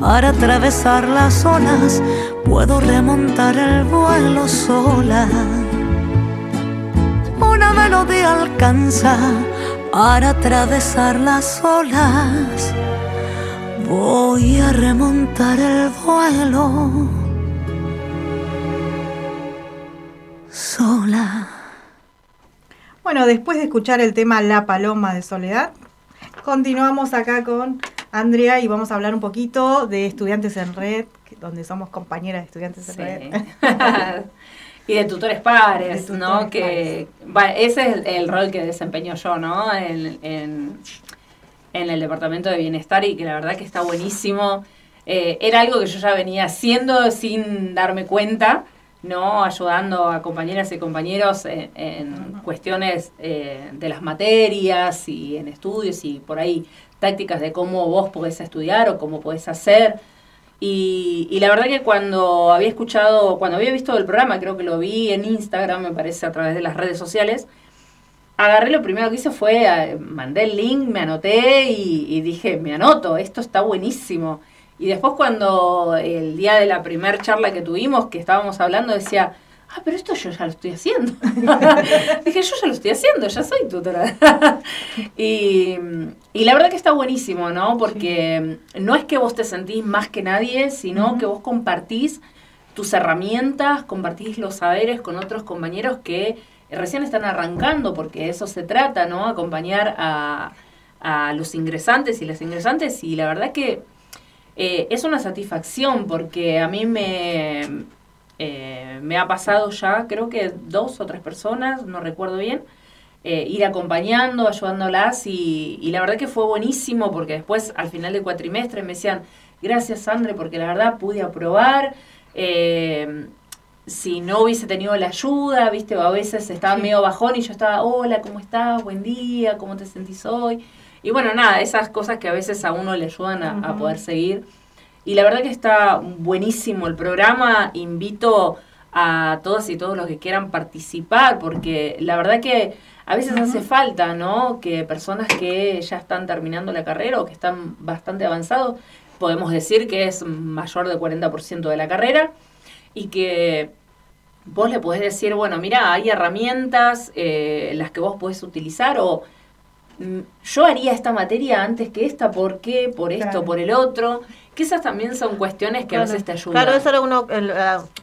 para atravesar las olas puedo remontar el vuelo sola. Una melodía alcanza para atravesar las olas. Voy a remontar el vuelo sola. Bueno, después de escuchar el tema La Paloma de Soledad, continuamos acá con Andrea y vamos a hablar un poquito de Estudiantes en Red, donde somos compañeras de estudiantes y de tutores pares, ¿no? que ese es el, rol que desempeño yo, ¿no? En, en, el departamento de bienestar y que la verdad que está buenísimo. Eh, era algo que yo ya venía haciendo sin darme cuenta, ¿no? Ayudando a compañeras y compañeros en, cuestiones eh, de las materias y en estudios y por ahí tácticas de cómo vos podés estudiar o cómo podés hacer. Y, la verdad que cuando había escuchado, cuando había visto el programa, creo que lo vi en Instagram, me parece, a través de las redes sociales, agarré lo primero que hice fue, eh, mandé el link, me anoté y, dije, me anoto, esto está buenísimo. Y después cuando el día de la primera charla que tuvimos, que estábamos hablando, decía, ah, pero esto yo ya lo estoy haciendo. Dije, yo ya lo estoy haciendo, ya soy tutora. y, la verdad que está buenísimo, ¿no? Porque no es que vos te sentís más que nadie, sino que vos compartís tus herramientas, compartís los saberes con otros compañeros que recién están arrancando, porque eso se trata, ¿no? Acompañar a, los ingresantes y las ingresantes. Y la verdad que eh, es una satisfacción porque a mí me, eh, me ha pasado ya, creo que dos o tres personas, no recuerdo bien, eh, ir acompañando, ayudándolas y, la verdad que fue buenísimo porque después al final del cuatrimestre me decían, gracias Sandre porque la verdad pude aprobar. Eh, si no hubiese tenido la ayuda, viste, a veces estaba medio bajón y yo estaba, hola, ¿cómo estás? Buen día, ¿cómo te sentís hoy? Y bueno, nada, esas cosas que a veces a uno le ayudan a poder seguir. Y la verdad que está buenísimo el programa. Invito a todas y todos los que quieran participar, porque la verdad que a veces hace falta, ¿no? Que personas que ya están terminando la carrera o que están bastante avanzados, podemos decir que es mayor del 40% de la carrera, y que vos le podés decir, bueno, mira, hay herramientas eh, las que vos podés utilizar o yo haría esta materia antes que esta, ¿por qué? Por esto, por el otro. Que esas también son cuestiones que a veces te ayudan. Claro, eso era uno,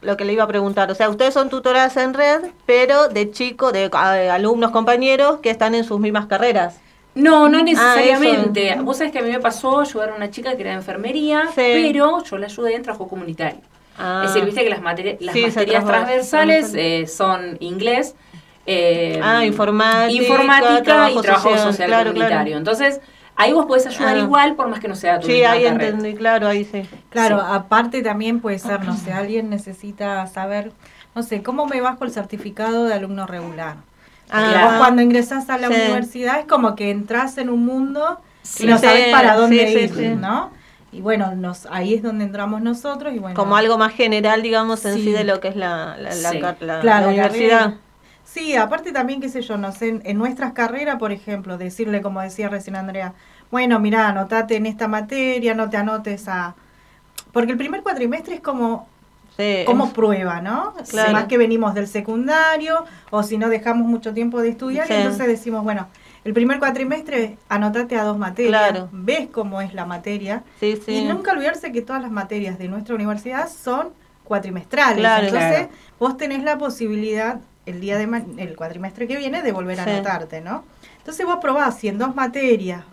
lo que le iba a preguntar. O sea, ustedes son tutoras en red, pero de chicos, de, alumnos, compañeros que están en sus mismas carreras. No, no ah, necesariamente. Vos sabés que a mí me pasó ayudar a una chica que era de enfermería, pero yo la ayudé en trabajo comunitario. Ah. Es decir, viste que las, materias las materias transversales eh, son inglés, eh, ah, informática, informática y trabajo social, comunitario. Entonces, ahí vos podés ayudar ah. igual por más que no sea tu Sí, ahí entendí, claro, ahí sí. Claro, aparte también puede ser, no sé, alguien necesita saber, no sé, ¿cómo me bajo el certificado de alumno regular? Ah, vos cuando ingresás a la universidad es como que entras en un mundo y no sabes para dónde ir, ¿no? Y bueno, nos, ahí es donde entramos nosotros. y bueno Como algo más general, digamos, en sí, de lo que es la, la, universidad. Sí, aparte también, qué sé yo, no sé, en, nuestras carreras, por ejemplo, decirle, como decía recién Andrea, bueno, mira, anotate en esta materia, no te anotes a... Porque el primer cuatrimestre es como como prueba, ¿no? Claro. Más que venimos del secundario o si no dejamos mucho tiempo de estudiar, entonces decimos, bueno, el primer cuatrimestre anotate a dos materias, ves cómo es la materia. Y nunca olvidarse que todas las materias de nuestra universidad son cuatrimestrales. entonces vos tenés la posibilidad el día de el cuatrimestre que viene de volver a anotarte, ¿no? Entonces vos probás si en dos materias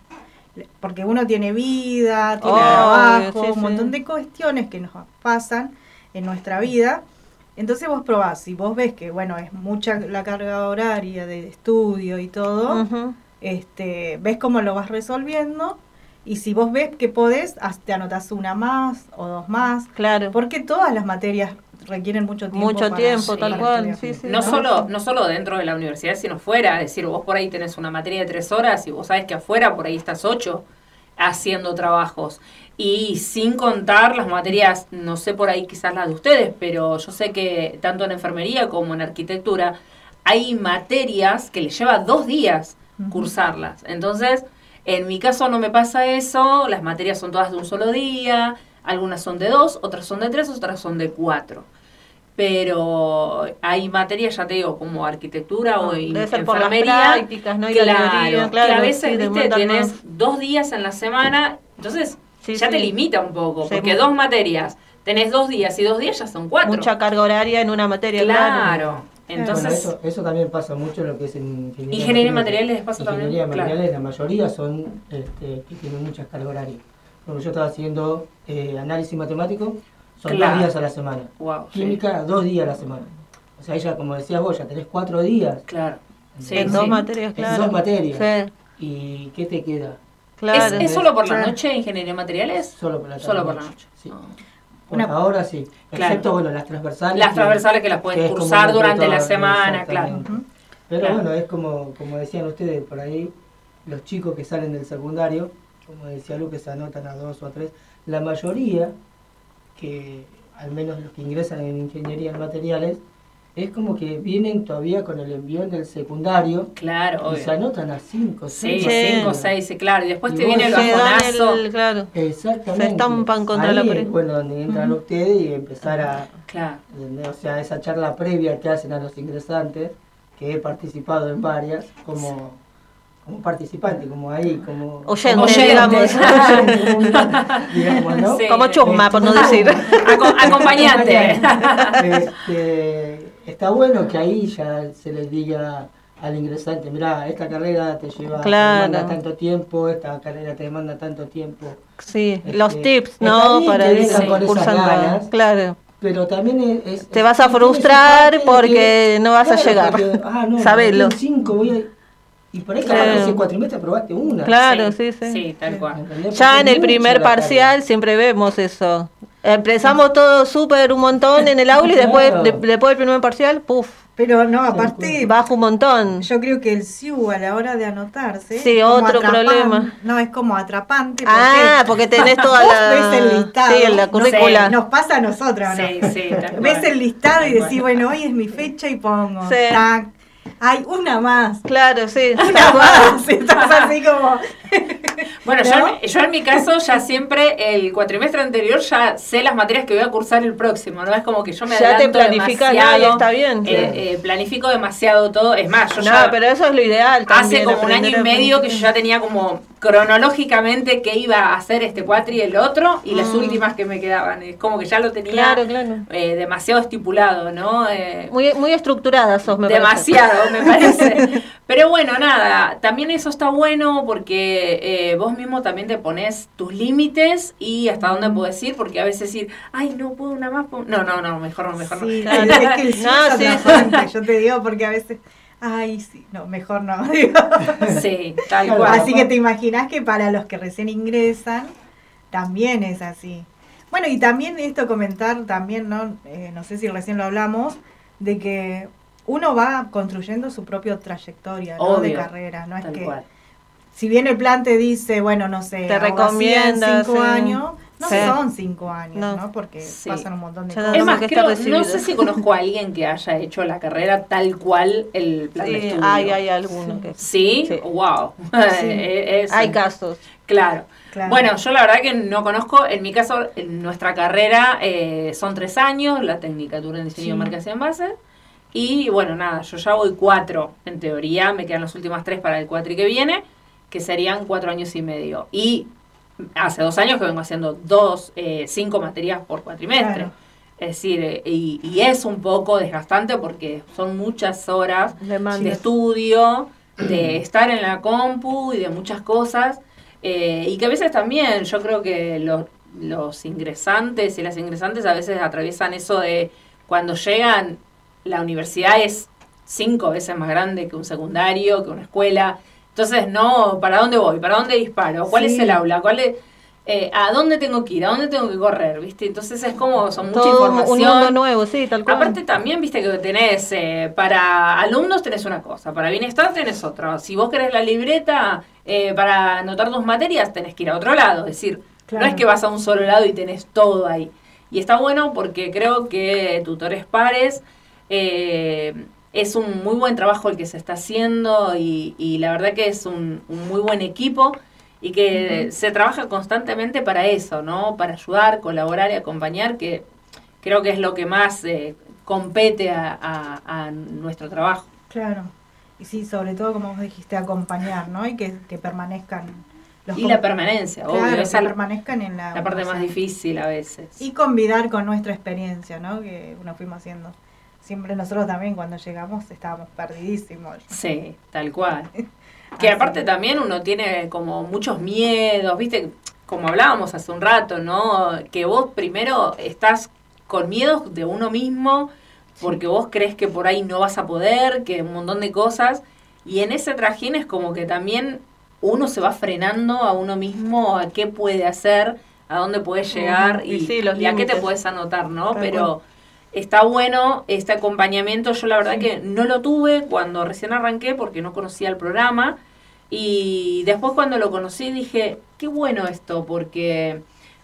porque uno tiene vida, tiene trabajo, un montón de cuestiones que nos pasan en nuestra vida. Entonces vos probás, si vos ves que, bueno, es mucha la carga horaria de estudio y todo, este, ves cómo lo vas resolviendo y si vos ves que podés, te anotas una más o dos más. Claro. Porque todas las materias requieren mucho tiempo. Mucho tiempo, tal cual. no, Solo, no solo dentro de la universidad, sino fuera. Es decir, vos por ahí tenés una materia de tres horas y vos sabés que afuera por ahí estás ocho haciendo trabajos. Y sin contar las materias, no sé por ahí quizás las de ustedes, pero yo sé que tanto en enfermería como en arquitectura hay materias que les lleva dos días cursarlas. Entonces, en mi caso no me pasa eso, las materias son todas de un solo día, algunas son de dos, otras son de tres, otras son de cuatro pero hay materias, ya te digo, como arquitectura o debe ser enfermería, ¿no? claro, que a veces ¿viste? tienes dos días en la semana, entonces ya te limita un poco, porque dos materias, tenés dos días y dos días ya son cuatro. Mucha carga horaria en una materia, claro. Entonces, eso, también pasa mucho en lo que es en ingeniería, ingeniería materiales pasa también. Ingeniería materiales, la mayoría son este, que tienen muchas cargas horarias. Como yo estaba haciendo eh, análisis matemático, son dos días a la semana. Química, dos días a la semana. O sea, ella, como decías vos, ya tenés cuatro días. Claro. en dos materias, claro. En dos materias. ¿Y qué te queda? Claro. ¿Es, solo por la noche ingeniería materiales? Solo por la, solo por la noche. Sí. Ah. ahora sí. Excepto, bueno, las transversales. Las transversales que, las pueden cursar durante la semana, claro. Pero bueno, es como, como decían ustedes por ahí, los chicos que salen del secundario, como decía Lu, que se anotan a dos o a tres, la mayoría que al menos los que ingresan en ingeniería en materiales, es como que vienen todavía con el envión del secundario. Claro, Y se anotan a 5, 6. Sí, 5, 6, claro. Y después te viene el bajonazo. claro. Exactamente. Se estampan contra la pared. bueno, donde entran ustedes y empezar a. Claro. O sea, esa charla previa que hacen a los ingresantes, que he participado en varias, como como participante, como ahí, como oyente, digamos. Como chusma, por no decir. acompañante. Este, está bueno que ahí ya se les diga al ingresante, mira, esta carrera te lleva demanda tanto tiempo, esta carrera te demanda tanto tiempo. Sí, los este, tips, ¿no? Para ir cursando. Claro. Pero también es, te vas a frustrar porque no vas a llegar. ah, no, Sabelo. Cinco voy a, y por ahí claro. ese cuatrimestre probaste una. Claro, sí, sí. Sí, tal cual. Ya en el primer parcial siempre vemos eso. Empezamos todo súper un montón en el aula y después, después del primer parcial, puff. Pero no, aparte. Baja un montón. Yo creo que el SIU a la hora de anotarse. Sí, otro problema. No, es como atrapante. Porque ah, porque tenés toda la. ves el listado. Sí, en la currícula. nos pasa a nosotros, ¿no? Sí, sí. ves el listado y decís, bueno, hoy es mi fecha y pongo. Sí. Hay una más. Claro, sí. Una más. Estás así como. Bueno, yo, yo, en mi caso ya siempre el cuatrimestre anterior ya sé las materias que voy a cursar el próximo, ¿no? Es como que yo me ya te planificas demasiado, está bien. Eh, eh, planifico demasiado todo. Es más, yo no, ya... pero eso es lo ideal Hace como un año y medio que yo ya tenía como cronológicamente qué iba a hacer este cuatri y el otro y las Mm. últimas que me quedaban. Es como que ya lo tenía Claro, claro. eh, demasiado estipulado, ¿no? Eh, Muy, muy estructurada sos, me demasiado, parece. me parece. Pero bueno, nada, también eso está bueno porque eh, vos mismo también te pones tus límites y hasta dónde puedes ir, porque a veces decir, ay, no puedo una más. puedo-". No, no, no, mejor no, mejor Sí, no. es que el No, sí, yo te digo porque a veces, ay, sí, no, mejor no. digo. Sí, tal cual. Así que te imaginas que para los que recién ingresan, también es así. Bueno, y también esto comentar, también, ¿no? Eh, no sé si recién lo hablamos, de que uno va construyendo su propia trayectoria ¿no? de carrera. No es tal que, cual. si bien el plan te dice, bueno, no sé, Te abogacía en recomienda, cinco sí. años, no Sí. son cinco años, No. ¿no? Porque Sí. pasan un montón de Ya cosas. Es más, creo, no sé si conozco a alguien que haya hecho la carrera tal cual el plan de Sí, estudio. hay, hay alguno que ¿Sí? Sí. Wow. Sí. Es- hay casos. Claro. Claro. Bueno, yo la verdad que no conozco, en mi caso, en nuestra carrera eh, son tres años, la tecnicatura en diseño Sí. de marcas y envases. Y bueno, nada, yo ya voy cuatro, en teoría, me quedan las últimas tres para el cuatri que viene, que serían cuatro años y medio. Y hace dos años que vengo haciendo dos, eh, cinco materias por cuatrimestre. Claro. Es decir, eh, y, y es un poco desgastante porque son muchas horas de estudio, de estar en la compu y de muchas cosas. eh, y que a veces también yo creo que los, los ingresantes y las ingresantes a veces atraviesan eso de cuando llegan, la universidad es cinco veces más grande que un secundario, que una escuela. Entonces, no, ¿para dónde voy? ¿Para dónde disparo? ¿Cuál Sí. es el aula? ¿Cuál es, eh, ¿A dónde tengo que ir? ¿A dónde tengo que correr? ¿Viste? Entonces es como, son mucha Todo un información. mundo nuevo, sí, tal cual. Aparte también, viste que tenés, eh, para alumnos tenés una cosa, para bienestar tenés otra. Si vos querés la libreta eh, para anotar tus materias, tenés que ir a otro lado. Es decir, Claro. no es que vas a un solo lado y tenés todo ahí. Y está bueno porque creo que Tutores Pares eh, es un muy buen trabajo el que se está haciendo y, y la verdad que es un, un muy buen equipo y que se trabaja constantemente para eso, ¿no? Para ayudar, colaborar y acompañar, que creo que es lo que más eh, compete a, a- a nuestro trabajo. Claro. Y sí, sobre todo, como vos dijiste, acompañar, ¿no? Y que, que permanezcan. los Y la permanencia, obvio, Claro, esa que es la- permanezcan en la... La parte más difícil a veces. Y convidar con nuestra experiencia, ¿no? Que uno fuimos haciendo. Siempre nosotros también cuando llegamos estábamos perdidísimos. Sí, tal cual. Que aparte también uno tiene como muchos miedos, viste, como hablábamos hace un rato, ¿no? Que vos primero estás con miedos de uno mismo, porque vos crees que por ahí no vas a poder, que un montón de cosas, y en ese trajín es como que también uno se va frenando a uno mismo a qué puede hacer, a dónde puede llegar y, y sí, y a qué te puedes anotar, ¿no? Tal Pero cual. Está bueno este acompañamiento. Yo la verdad que no lo tuve cuando recién arranqué porque no conocía el programa. Y después cuando lo conocí dije, qué bueno esto, porque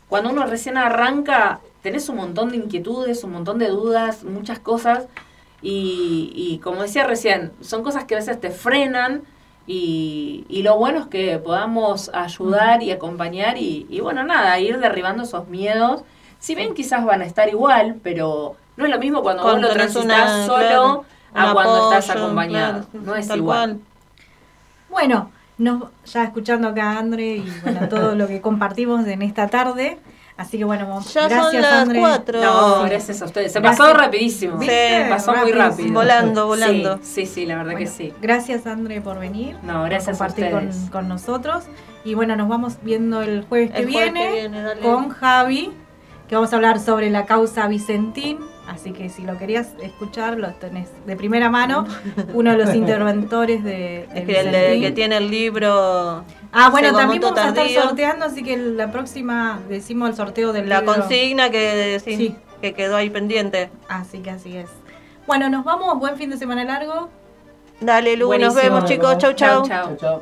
cuando uno recién arranca tenés un montón de inquietudes, un montón de dudas, muchas cosas. Y, y como decía recién, son cosas que a veces te frenan. Y, y lo bueno es que podamos ayudar y acompañar y, y bueno, nada, ir derribando esos miedos. Si bien quizás van a estar igual, pero no es lo mismo cuando, Cuando vos lo transitas una- solo claro, a cuando estás acompañado. claro, sí, no es igual. cual. Bueno, nos, ya escuchando acá a André y bueno, todo lo que compartimos en esta tarde. Así que bueno, Ya son gracias las André. cuatro. No, gracias a ustedes. Se Gracias. pasó rapidísimo. ¿Viste? Pasó muy rápido. Volando, volando. Sí, sí, sí, la verdad que sí. Gracias André por venir. No, gracias por a compartir con, ustedes. con nosotros. Y bueno, nos vamos viendo el jueves que jueves viene, que viene, dale. con Javi, que vamos a hablar sobre la causa Vicentín. Así que si lo querías escuchar, lo tenés de primera mano. Uno de los interventores de, de Es que el de- Vicentín. que tiene el libro. Ah, bueno, también vamos a estar Tardío. sorteando, así que la próxima decimos el sorteo del La libro. consigna que, sí, Sí. que quedó ahí pendiente. Así que así es. Bueno, nos vamos. Buen fin de semana largo. Dale, Lu, nos Buenísimo. vemos, chicos. Chau, chau. Chau, chau.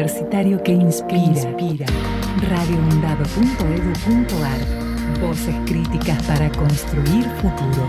Universitario que inspira. inspira. radioundad.edu.ar Voces críticas para construir futuro.